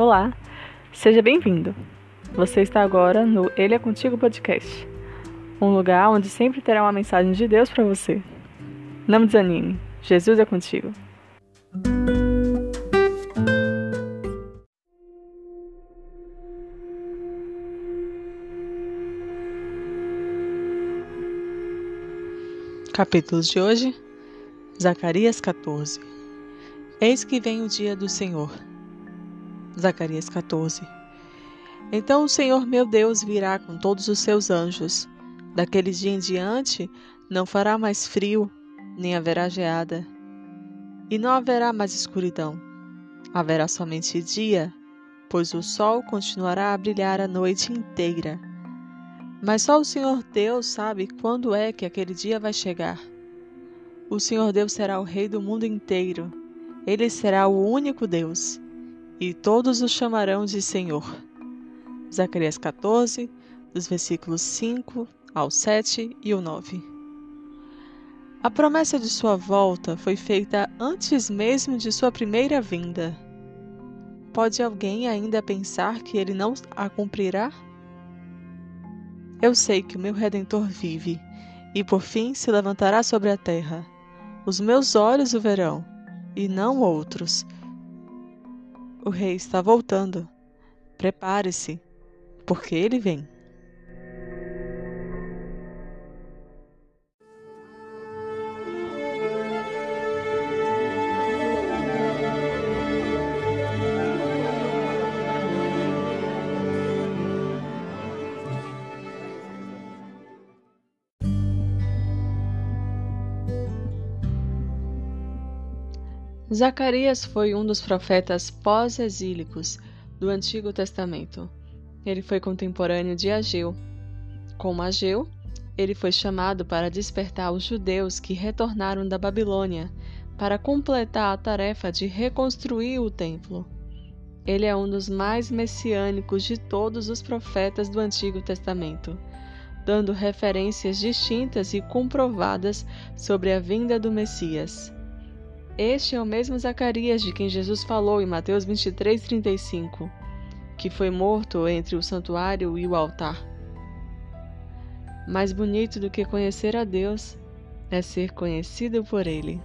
Olá, seja bem-vindo. Você está agora no Ele é Contigo Podcast, um lugar onde sempre terá uma mensagem de Deus para você. Não desanime, Jesus é contigo. Capítulos de hoje, Zacarias 14. Eis que vem o dia do Senhor. Zacarias 14. Então o Senhor meu Deus virá com todos os seus anjos. Daquele dia em diante não fará mais frio, nem haverá geada. E não haverá mais escuridão. Haverá somente dia, pois o sol continuará a brilhar a noite inteira. Mas só o Senhor Deus sabe quando é que aquele dia vai chegar. O Senhor Deus será o Rei do mundo inteiro. Ele será o único Deus, e todos o chamarão de Senhor. Zacarias 14, dos versículos 5 ao 7 e o 9. A promessa de sua volta foi feita antes mesmo de sua primeira vinda. Pode alguém ainda pensar que ele não a cumprirá? Eu sei que o meu redentor vive, e por fim se levantará sobre a terra. Os meus olhos o verão, e não outros. O rei está voltando. Prepare-se, porque ele vem. Zacarias foi um dos profetas pós-exílicos do Antigo Testamento. Ele foi contemporâneo de Ageu. Como Ageu, ele foi chamado para despertar os judeus que retornaram da Babilônia para completar a tarefa de reconstruir o templo. Ele é um dos mais messiânicos de todos os profetas do Antigo Testamento, dando referências distintas e comprovadas sobre a vinda do Messias. Este é o mesmo Zacarias de quem Jesus falou em Mateus 23, 35, que foi morto entre o santuário e o altar. Mais bonito do que conhecer a Deus é ser conhecido por Ele.